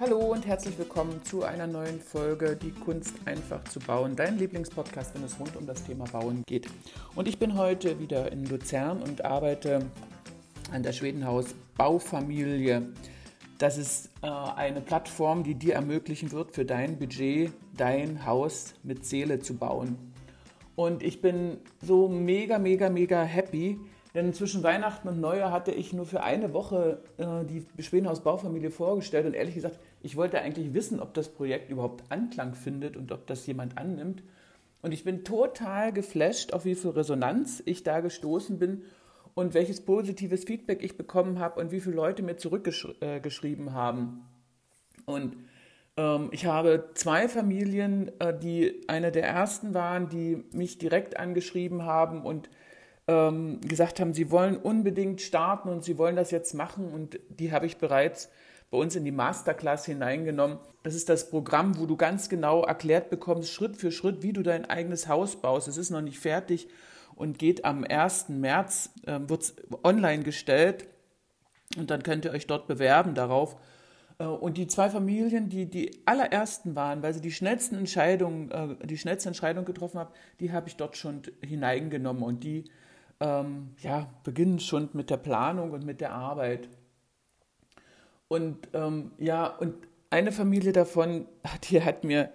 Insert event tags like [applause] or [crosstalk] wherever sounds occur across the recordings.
Hallo und herzlich willkommen zu einer neuen Folge Die Kunst einfach zu bauen. Dein Lieblingspodcast, wenn es rund um das Thema Bauen geht. Und ich bin heute wieder in Luzern und arbeite an der Schwedenhaus Baufamilie. Das ist äh, eine Plattform, die dir ermöglichen wird, für dein Budget dein Haus mit Seele zu bauen. Und ich bin so mega, mega, mega happy, denn zwischen Weihnachten und Neujahr hatte ich nur für eine Woche äh, die Schwedenhaus Baufamilie vorgestellt und ehrlich gesagt, ich wollte eigentlich wissen, ob das Projekt überhaupt Anklang findet und ob das jemand annimmt. Und ich bin total geflasht, auf wie viel Resonanz ich da gestoßen bin und welches positives Feedback ich bekommen habe und wie viele Leute mir zurückgeschrieben äh, haben. Und ähm, ich habe zwei Familien, äh, die eine der ersten waren, die mich direkt angeschrieben haben und ähm, gesagt haben, sie wollen unbedingt starten und sie wollen das jetzt machen und die habe ich bereits bei uns in die Masterclass hineingenommen. Das ist das Programm, wo du ganz genau erklärt bekommst, Schritt für Schritt, wie du dein eigenes Haus baust. Es ist noch nicht fertig und geht am 1. März, äh, wird online gestellt und dann könnt ihr euch dort bewerben darauf. Äh, und die zwei Familien, die die allerersten waren, weil sie die schnellsten Entscheidungen, äh, die schnellste Entscheidung getroffen haben, die habe ich dort schon hineingenommen und die ähm, ja, beginnen schon mit der Planung und mit der Arbeit. Und ähm, ja, und eine Familie davon, [laughs] die hat mir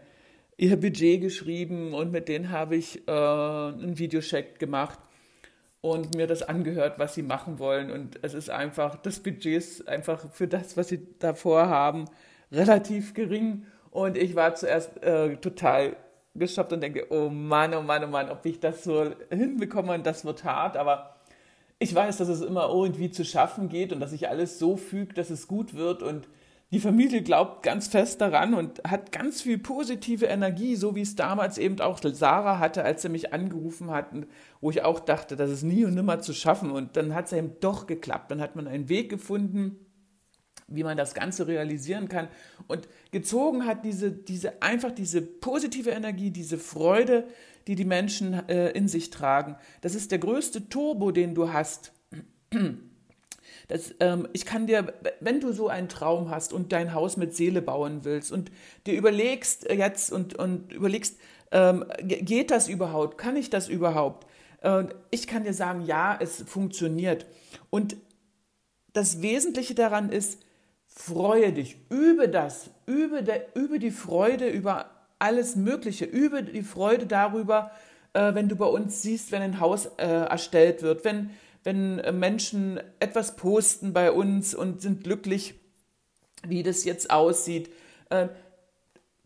ihr Budget geschrieben und mit denen habe ich äh, einen Videocheck gemacht und mir das angehört, was sie machen wollen. Und es ist einfach, das Budget ist einfach für das, was sie davor haben, relativ gering. Und ich war zuerst äh, total gestoppt und denke, oh Mann, oh Mann, oh Mann, ob ich das so hinbekomme und das wird hart, aber ich weiß, dass es immer irgendwie zu schaffen geht und dass sich alles so fügt, dass es gut wird und die Familie glaubt ganz fest daran und hat ganz viel positive Energie, so wie es damals eben auch Sarah hatte, als sie mich angerufen hat, wo ich auch dachte, das ist nie und nimmer zu schaffen. Und dann hat es eben doch geklappt. Dann hat man einen Weg gefunden, wie man das Ganze realisieren kann. Und gezogen hat diese, diese einfach diese positive Energie, diese Freude, die die Menschen äh, in sich tragen. Das ist der größte Turbo, den du hast. Das, ähm, ich kann dir, wenn du so einen Traum hast und dein Haus mit Seele bauen willst und dir überlegst jetzt und, und überlegst, ähm, geht das überhaupt? Kann ich das überhaupt? Äh, ich kann dir sagen, ja, es funktioniert. Und das Wesentliche daran ist, freue dich, übe das, übe, der, übe die Freude über alles Mögliche, übe die Freude darüber, äh, wenn du bei uns siehst, wenn ein Haus äh, erstellt wird, wenn, wenn äh, Menschen etwas posten bei uns und sind glücklich, wie das jetzt aussieht. Äh,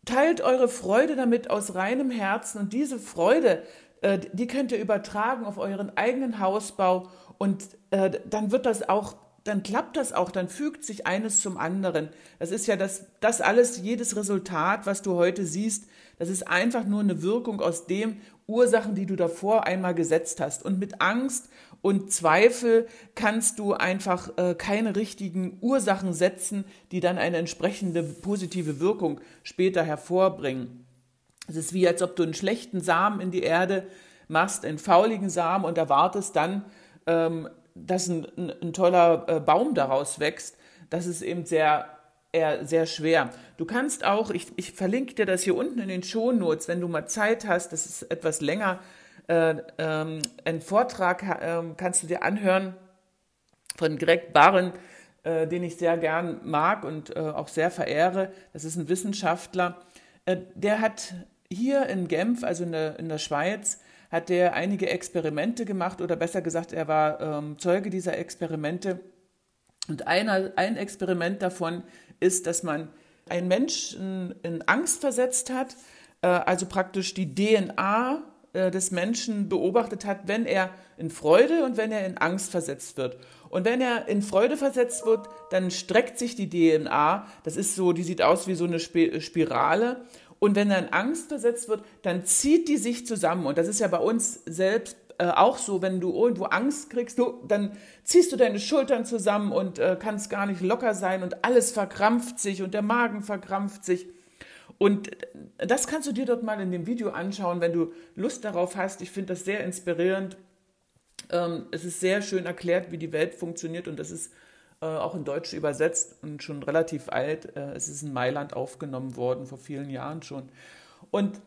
teilt eure Freude damit aus reinem Herzen und diese Freude, äh, die könnt ihr übertragen auf euren eigenen Hausbau und äh, dann wird das auch dann klappt das auch, dann fügt sich eines zum anderen. Das ist ja das, das alles, jedes Resultat, was du heute siehst, das ist einfach nur eine Wirkung aus dem Ursachen, die du davor einmal gesetzt hast. Und mit Angst und Zweifel kannst du einfach äh, keine richtigen Ursachen setzen, die dann eine entsprechende positive Wirkung später hervorbringen. Es ist wie, als ob du einen schlechten Samen in die Erde machst, einen fauligen Samen und erwartest dann, ähm, dass ein, ein, ein toller äh, Baum daraus wächst, das ist eben sehr eher sehr schwer. Du kannst auch, ich, ich verlinke dir das hier unten in den Shownotes, wenn du mal Zeit hast, das ist etwas länger, äh, ähm, einen Vortrag äh, kannst du dir anhören von Greg Barren, äh, den ich sehr gern mag und äh, auch sehr verehre. Das ist ein Wissenschaftler. Äh, der hat hier in Genf, also in der, in der Schweiz, hat er einige Experimente gemacht oder besser gesagt, er war ähm, Zeuge dieser Experimente. Und einer, ein Experiment davon ist, dass man einen Menschen in Angst versetzt hat, äh, also praktisch die DNA äh, des Menschen beobachtet hat, wenn er in Freude und wenn er in Angst versetzt wird. Und wenn er in Freude versetzt wird, dann streckt sich die DNA. Das ist so, die sieht aus wie so eine Spirale. Und wenn in Angst versetzt wird, dann zieht die sich zusammen. Und das ist ja bei uns selbst äh, auch so, wenn du irgendwo Angst kriegst, du, dann ziehst du deine Schultern zusammen und äh, kannst gar nicht locker sein und alles verkrampft sich und der Magen verkrampft sich. Und das kannst du dir dort mal in dem Video anschauen, wenn du Lust darauf hast. Ich finde das sehr inspirierend. Ähm, es ist sehr schön erklärt, wie die Welt funktioniert und das ist auch in Deutsch übersetzt und schon relativ alt. Äh, es ist in Mailand aufgenommen worden, vor vielen Jahren schon. Und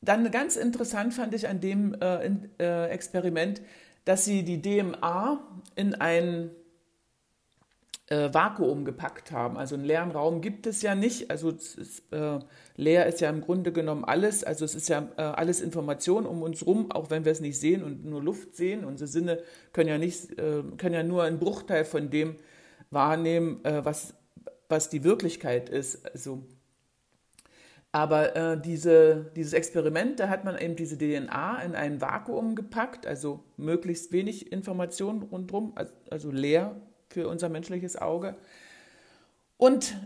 dann ganz interessant fand ich an dem äh, äh, Experiment, dass sie die DMA in ein äh, Vakuum gepackt haben. Also einen leeren Raum gibt es ja nicht. Also ist, äh, leer ist ja im Grunde genommen alles. Also es ist ja äh, alles Information um uns rum, auch wenn wir es nicht sehen und nur Luft sehen. Unsere Sinne können ja nicht, äh, können ja nur einen Bruchteil von dem wahrnehmen, äh, was, was die Wirklichkeit ist. Also aber äh, diese, dieses Experiment, da hat man eben diese DNA in ein Vakuum gepackt, also möglichst wenig Informationen rundherum, also, leer für unser menschliches Auge. Und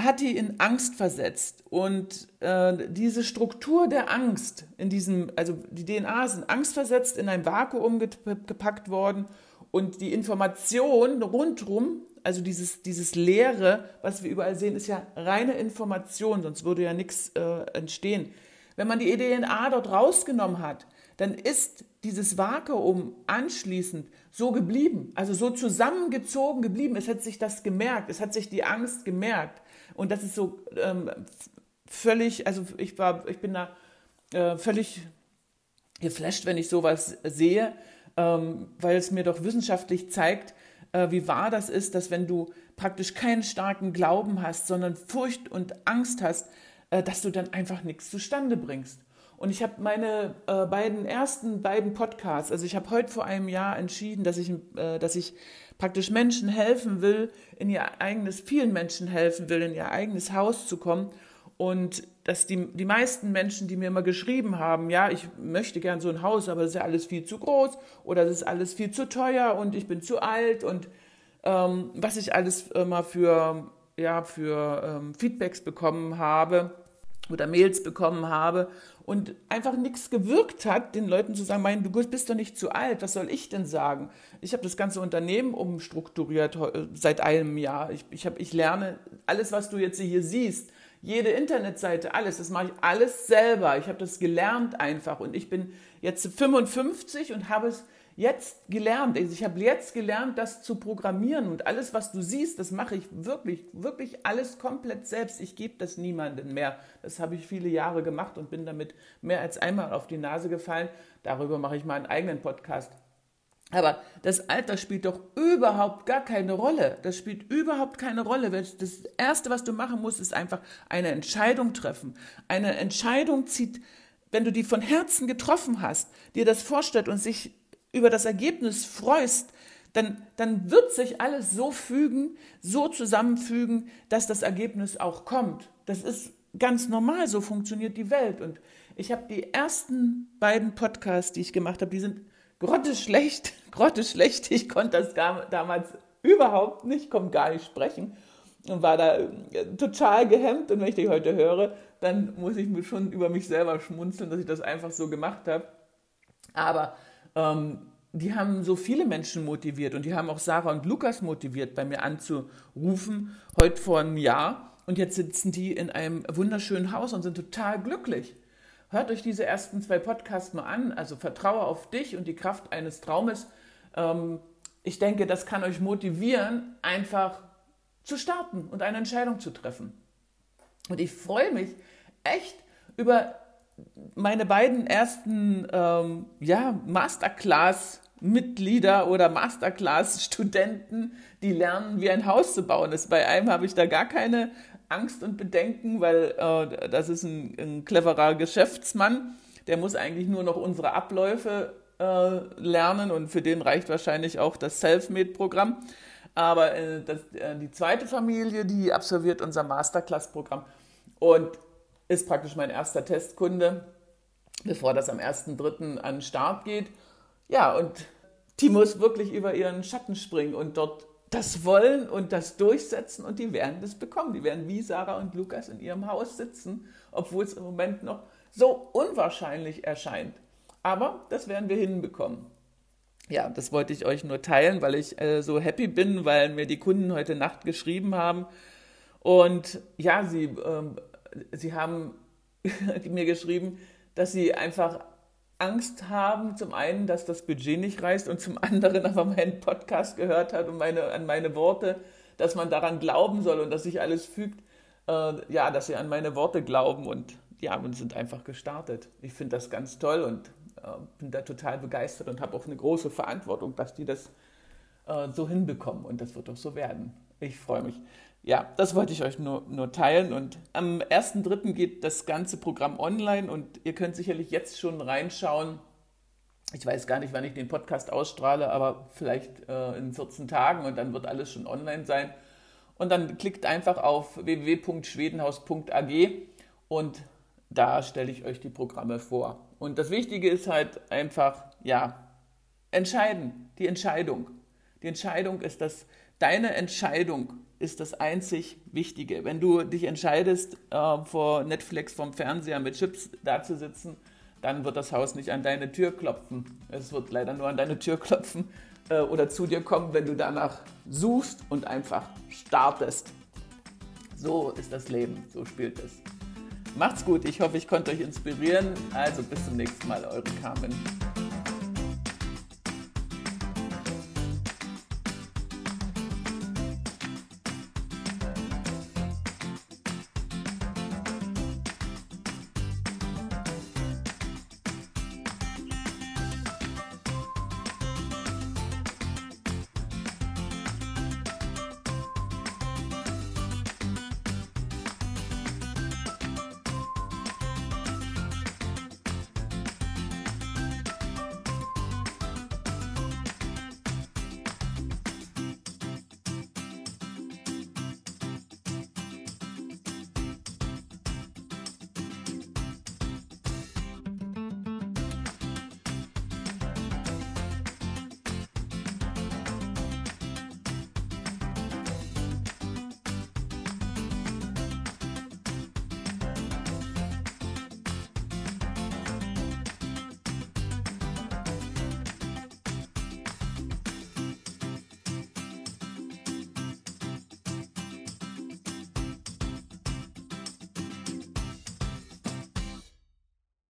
hat die in Angst versetzt. Und äh, diese Struktur der Angst in diesem, also die DNA ist in Angst versetzt, in ein Vakuum gepackt worden und die Information rundherum also dieses, dieses Leere, was wir überall sehen, ist ja reine Information, sonst würde ja nichts äh, entstehen. Wenn man die DNA dort rausgenommen hat, dann ist dieses Vakuum anschließend so geblieben, also so zusammengezogen geblieben. Es hat sich das gemerkt, es hat sich die Angst gemerkt. Und das ist so ähm, völlig, also ich war, ich bin da äh, völlig geflasht, wenn ich sowas sehe, ähm, weil es mir doch wissenschaftlich zeigt, äh, wie wahr das ist, dass wenn du praktisch keinen starken Glauben hast, sondern Furcht und Angst hast, äh, dass du dann einfach nichts zustande bringst. Und ich habe meine äh, beiden ersten beiden Podcasts, also ich habe heute vor einem Jahr entschieden, dass ich, äh, dass ich praktisch Menschen helfen will, in ihr eigenes, vielen Menschen helfen will, in ihr eigenes Haus zu kommen. Und dass die, die meisten Menschen, die mir immer geschrieben haben, ja, ich möchte gern so ein Haus, aber das ist ja alles viel zu groß oder das ist alles viel zu teuer und ich bin zu alt und ähm, was ich alles immer für, ja, für ähm, Feedbacks bekommen habe oder Mails bekommen habe und einfach nichts gewirkt hat, den Leuten zu sagen, mein, du bist doch nicht zu alt, was soll ich denn sagen? Ich habe das ganze Unternehmen umstrukturiert seit einem Jahr. Ich, ich, hab, ich lerne alles, was du jetzt hier siehst, jede Internetseite, alles, das mache ich alles selber. Ich habe das gelernt einfach und ich bin jetzt 55 und habe es jetzt gelernt. Also ich habe jetzt gelernt, das zu programmieren und alles, was du siehst, das mache ich wirklich, wirklich alles komplett selbst. Ich gebe das niemandem mehr. Das habe ich viele Jahre gemacht und bin damit mehr als einmal auf die Nase gefallen. Darüber mache ich mal einen eigenen Podcast. Aber das Alter spielt doch überhaupt gar keine Rolle. Das spielt überhaupt keine Rolle. Das Erste, was du machen musst, ist einfach eine Entscheidung treffen. Eine Entscheidung zieht, wenn du die von Herzen getroffen hast, dir das vorstellt und sich über das Ergebnis freust, dann, dann wird sich alles so fügen, so zusammenfügen, dass das Ergebnis auch kommt. Das ist ganz normal, so funktioniert die Welt. Und ich habe die ersten beiden Podcasts, die ich gemacht habe, die sind grotteschlecht, [laughs] grotteschlecht. Ich konnte das damals überhaupt nicht, konnte gar nicht sprechen und war da äh, total gehemmt. Und wenn ich die heute höre, dann muss ich mir schon über mich selber schmunzeln, dass ich das einfach so gemacht habe. Aber ähm, die haben so viele Menschen motiviert und die haben auch Sarah und Lukas motiviert, bei mir anzurufen, heute vor einem Jahr. Und jetzt sitzen die in einem wunderschönen Haus und sind total glücklich. Hört euch diese ersten zwei Podcasts mal an. Also vertraue auf dich und die Kraft eines Traumes. Ähm, ich denke, das kann euch motivieren, einfach zu starten und eine Entscheidung zu treffen. Und ich freue mich echt über meine beiden ersten ähm, ja, Masterclass-Mitglieder oder Masterclass-Studenten, die lernen, wie ein Haus zu bauen. Das, bei einem habe ich da gar keine Angst und Bedenken, weil äh, das ist ein, ein, cleverer Geschäftsmann. Der muss eigentlich nur noch unsere Abläufe äh, lernen und für den reicht wahrscheinlich auch das Selfmade-Programm. Aber äh, das, äh, die zweite Familie, die absolviert unser Masterclass-Programm und ist praktisch mein erster Testkunde, bevor das am 1.3. an den Start geht. Ja, und die muss wirklich über ihren Schatten springen und dort das wollen und das durchsetzen und die werden das bekommen. Die werden wie Sarah und Lukas in ihrem Haus sitzen, obwohl es im Moment noch so unwahrscheinlich erscheint. Aber das werden wir hinbekommen. Ja, das wollte ich euch nur teilen, weil ich äh, so happy bin, weil mir die Kunden heute Nacht geschrieben haben. Und ja, sie, ähm, sie haben [laughs] mir geschrieben, dass sie einfach Angst haben, zum einen, dass das Budget nicht reißt und zum anderen aber meinen Podcast gehört hat und meine, an meine Worte, dass man daran glauben soll und dass sich alles fügt, äh, ja, dass sie an meine Worte glauben und ja, und sind einfach gestartet. Ich finde das ganz toll und äh, bin da total begeistert und habe auch eine große Verantwortung, dass die das äh, so hinbekommen und das wird auch so werden. Ich freue mich. Ja, das wollte ich euch nur, nur teilen und am 1.3. geht das ganze Programm online und ihr könnt sicherlich jetzt schon reinschauen. Ich weiß gar nicht, wann ich den Podcast ausstrahle, aber vielleicht äh, in 14 Tagen und dann wird alles schon online sein. Und dann klickt einfach auf www.schwedenhaus.ag und da stelle ich euch die Programme vor. Und das Wichtige ist halt einfach, ja, entscheiden, die Entscheidung. Die Entscheidung ist das, deine Entscheidung ist das einzig Wichtige. Wenn du dich entscheidest, äh, vor Netflix vom Fernseher mit Chips dazusitzen, dann wird das Haus nicht an deine Tür klopfen. Es wird leider nur an deine Tür klopfen äh, oder zu dir kommen, wenn du danach suchst und einfach startest. So ist das Leben, so spielt es. Macht's gut, ich hoffe, ich konnte euch inspirieren. Also bis zum nächsten Mal, eure Carmen.